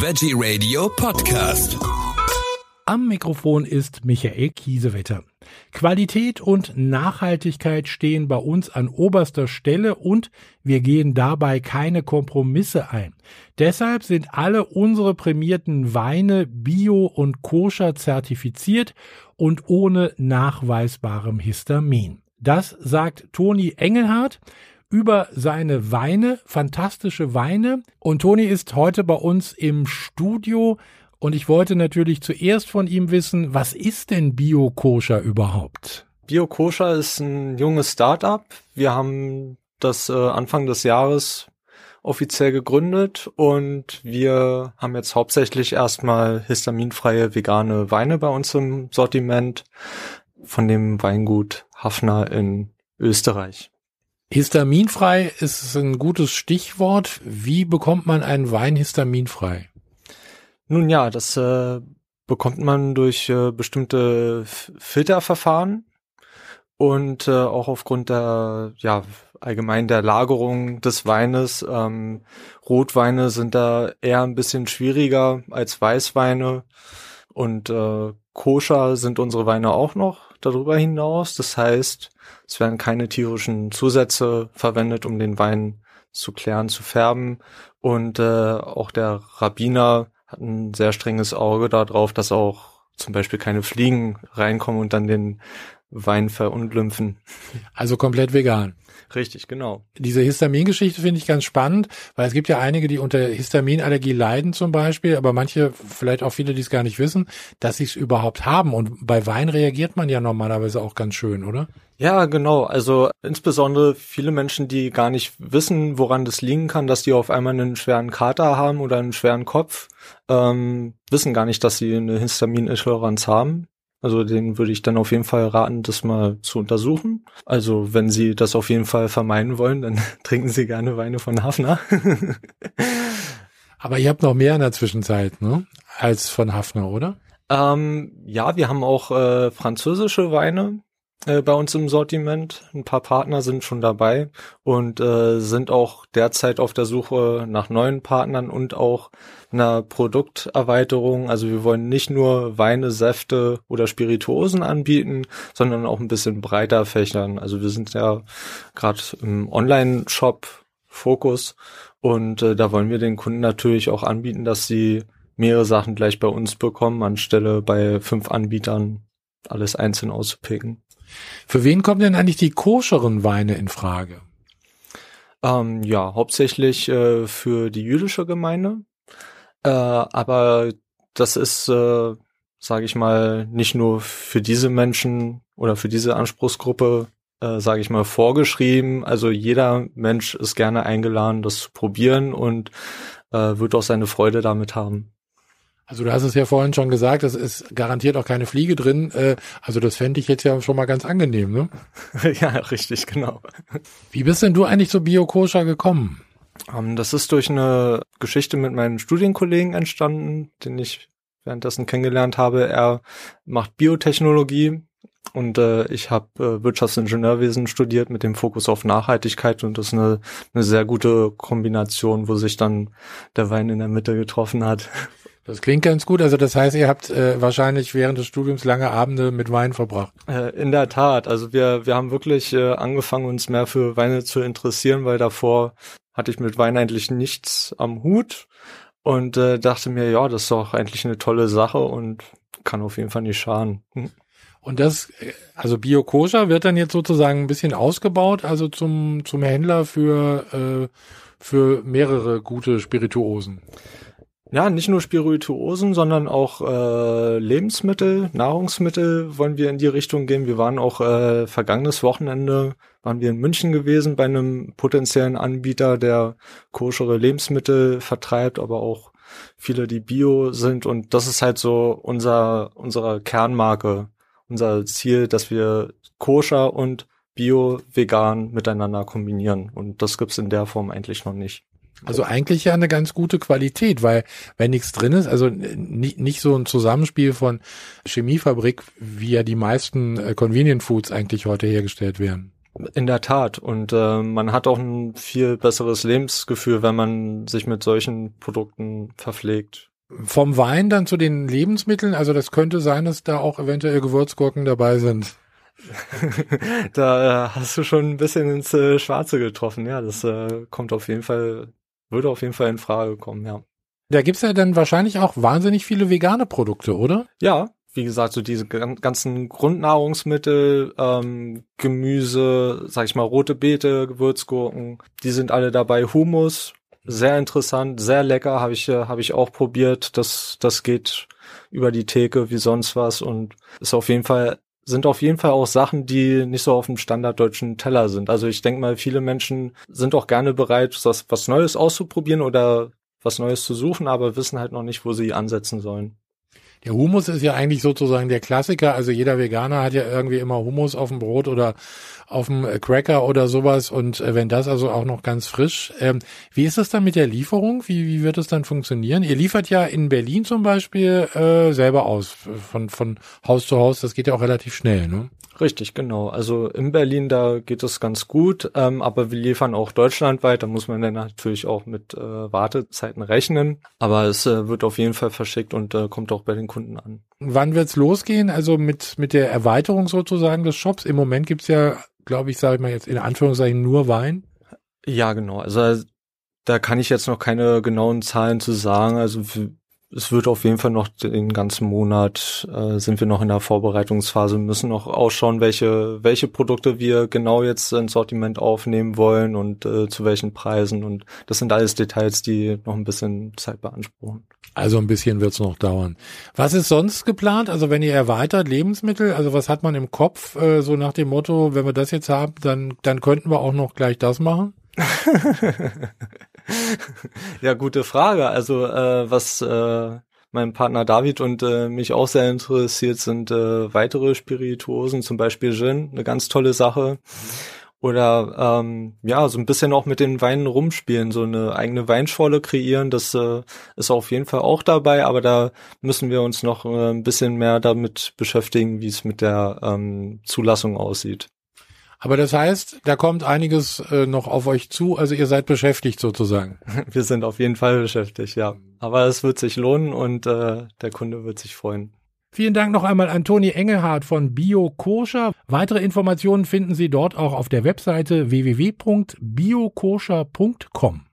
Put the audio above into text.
Veggie Radio Podcast. Am Mikrofon ist Michael Kiesewetter. Qualität und Nachhaltigkeit stehen bei uns an oberster Stelle und wir gehen dabei keine Kompromisse ein. Deshalb sind alle unsere prämierten Weine bio und koscher zertifiziert und ohne nachweisbarem Histamin. Das sagt Toni Engelhardt über seine Weine, fantastische Weine. Und Toni ist heute bei uns im Studio. Und ich wollte natürlich zuerst von ihm wissen, was ist denn Bio-Koscher überhaupt? Bio-Koscher ist ein junges Start-up. Wir haben das äh, Anfang des Jahres offiziell gegründet und wir haben jetzt hauptsächlich erstmal histaminfreie vegane Weine bei uns im Sortiment von dem Weingut Hafner in Österreich. Histaminfrei ist ein gutes Stichwort. Wie bekommt man einen Wein histaminfrei? Nun ja, das äh, bekommt man durch äh, bestimmte Filterverfahren und äh, auch aufgrund der ja allgemein der Lagerung des Weines. Ähm, Rotweine sind da eher ein bisschen schwieriger als Weißweine und äh, koscher sind unsere Weine auch noch darüber hinaus. Das heißt, es werden keine tierischen Zusätze verwendet, um den Wein zu klären, zu färben. Und äh, auch der Rabbiner hat ein sehr strenges Auge darauf, dass auch zum Beispiel keine Fliegen reinkommen und dann den Wein verunglimpfen. Also komplett vegan. Richtig, genau. Diese Histamingeschichte finde ich ganz spannend, weil es gibt ja einige, die unter Histaminallergie leiden zum Beispiel, aber manche, vielleicht auch viele, die es gar nicht wissen, dass sie es überhaupt haben. Und bei Wein reagiert man ja normalerweise auch ganz schön, oder? Ja, genau. Also insbesondere viele Menschen, die gar nicht wissen, woran das liegen kann, dass die auf einmal einen schweren Kater haben oder einen schweren Kopf, ähm, wissen gar nicht, dass sie eine Histaminintoleranz haben. Also den würde ich dann auf jeden Fall raten, das mal zu untersuchen. Also wenn Sie das auf jeden Fall vermeiden wollen, dann trinken Sie gerne Weine von Hafner. Aber ihr habt noch mehr in der Zwischenzeit, ne? Als von Hafner, oder? Ähm, ja, wir haben auch äh, französische Weine äh, bei uns im Sortiment. Ein paar Partner sind schon dabei und äh, sind auch derzeit auf der Suche nach neuen Partnern und auch einer Produkterweiterung. Also wir wollen nicht nur Weine, Säfte oder Spirituosen anbieten, sondern auch ein bisschen breiter fächern. Also wir sind ja gerade im Online-Shop Fokus und äh, da wollen wir den Kunden natürlich auch anbieten, dass sie mehrere Sachen gleich bei uns bekommen, anstelle bei fünf Anbietern alles einzeln auszupicken. Für wen kommen denn eigentlich die koscheren Weine in Frage? Ähm, ja, hauptsächlich äh, für die jüdische Gemeinde. Äh, aber das ist, äh, sage ich mal, nicht nur für diese Menschen oder für diese Anspruchsgruppe, äh, sage ich mal, vorgeschrieben. Also jeder Mensch ist gerne eingeladen, das zu probieren und äh, wird auch seine Freude damit haben. Also du hast es ja vorhin schon gesagt, es ist garantiert auch keine Fliege drin. Äh, also das fände ich jetzt ja schon mal ganz angenehm, ne? ja, richtig, genau. Wie bist denn du eigentlich zu Biokoscher gekommen? Um, ähm, das ist durch eine Geschichte mit meinen Studienkollegen entstanden, den ich währenddessen kennengelernt habe. Er macht Biotechnologie und äh, ich habe äh, Wirtschaftsingenieurwesen studiert mit dem Fokus auf Nachhaltigkeit und das ist eine, eine sehr gute Kombination, wo sich dann der Wein in der Mitte getroffen hat. Das klingt ganz gut. Also das heißt, ihr habt äh, wahrscheinlich während des Studiums lange Abende mit Wein verbracht. Äh, in der Tat. Also wir, wir haben wirklich äh, angefangen, uns mehr für Weine zu interessieren, weil davor hatte ich mit Wein eigentlich nichts am Hut und äh, dachte mir, ja, das ist doch eigentlich eine tolle Sache und kann auf jeden Fall nicht schaden. Hm. Und das, äh, also Bio-Koscher wird dann jetzt sozusagen ein bisschen ausgebaut, also zum, zum Händler für, äh, für mehrere gute Spirituosen. Ja, nicht nur Spirituosen, sondern auch äh, Lebensmittel, Nahrungsmittel wollen wir in die Richtung gehen. Wir waren auch äh, vergangenes Wochenende, waren wir in München gewesen bei einem potenziellen Anbieter, der koschere Lebensmittel vertreibt, aber auch viele, die bio sind. Und das ist halt so unser, unsere Kernmarke, unser Ziel, dass wir koscher und bio, vegan miteinander kombinieren. Und das gibt's in der Form eigentlich noch nicht. Also eigentlich ja eine ganz gute Qualität, weil wenn nichts drin ist, also nicht, nicht so ein Zusammenspiel von Chemiefabrik, wie ja die meisten äh, Convenient Foods eigentlich heute hergestellt werden. In der Tat. Und äh, man hat auch ein viel besseres Lebensgefühl, wenn man sich mit solchen Produkten verpflegt. Vom Wein dann zu den Lebensmitteln, also das könnte sein, dass da auch eventuell Gewürzgurken dabei sind. da äh, hast du schon ein bisschen ins äh, Schwarze getroffen, ja. Das äh, kommt auf jeden Fall, würde auf jeden Fall in Frage kommen, ja. Da gibt's ja dann wahrscheinlich auch wahnsinnig viele vegane Produkte, oder? Ja, wie gesagt, so diese ganzen Grundnahrungsmittel, ähm, Gemüse, sag ich mal, rote Beete, Gewürzgurken, die sind alle dabei. Humus, sehr interessant, sehr lecker, habe ich, äh, hab ich auch probiert. Das, das geht über die Theke wie sonst was und ist auf jeden Fall sind auf jeden Fall auch Sachen, die nicht so auf dem standarddeutschen Teller sind. Also ich denke mal, viele Menschen sind auch gerne bereit, was, was Neues auszuprobieren oder was Neues zu suchen, aber wissen halt noch nicht, wo sie ansetzen sollen. Der Hummus ist ja eigentlich sozusagen der Klassiker. Also jeder Veganer hat ja irgendwie immer Hummus auf dem Brot oder auf dem Cracker oder sowas. Und äh, wenn das also auch noch ganz frisch. Ähm, wie ist das dann mit der Lieferung? Wie, wie wird es dann funktionieren? Ihr liefert ja in Berlin zum Beispiel äh, selber aus, von, von Haus zu Haus. Das geht ja auch relativ schnell, ne? Richtig, genau. Also in Berlin, da geht es ganz gut, ähm, aber wir liefern auch deutschlandweit. Da muss man dann natürlich auch mit äh, Wartezeiten rechnen. Aber es äh, wird auf jeden Fall verschickt und äh, kommt auch bei den Kunden an. Wann wird's losgehen? Also mit, mit der Erweiterung sozusagen des Shops? Im Moment gibt's ja, glaube ich, sage ich mal jetzt in Anführungszeichen nur Wein. Ja, genau. Also da kann ich jetzt noch keine genauen Zahlen zu sagen. Also es wird auf jeden Fall noch den ganzen Monat äh, sind wir noch in der Vorbereitungsphase, müssen noch ausschauen, welche welche Produkte wir genau jetzt ins Sortiment aufnehmen wollen und äh, zu welchen Preisen und das sind alles Details, die noch ein bisschen Zeit beanspruchen. Also ein bisschen wird's noch dauern. Was ist sonst geplant? Also wenn ihr erweitert Lebensmittel, also was hat man im Kopf äh, so nach dem Motto, wenn wir das jetzt haben, dann dann könnten wir auch noch gleich das machen? ja, gute Frage. Also äh, was äh, mein Partner David und äh, mich auch sehr interessiert, sind äh, weitere Spirituosen, zum Beispiel Gin, eine ganz tolle Sache. Oder ähm, ja, so ein bisschen auch mit den Weinen rumspielen, so eine eigene Weinschorle kreieren, das äh, ist auf jeden Fall auch dabei, aber da müssen wir uns noch äh, ein bisschen mehr damit beschäftigen, wie es mit der ähm, Zulassung aussieht. Aber das heißt, da kommt einiges äh, noch auf euch zu. Also ihr seid beschäftigt sozusagen. Wir sind auf jeden Fall beschäftigt, ja. Aber es wird sich lohnen und äh, der Kunde wird sich freuen. Vielen Dank noch einmal an Toni Engelhardt von Bio Koscher. Weitere Informationen finden Sie dort auch auf der Webseite www.biokoscher.com.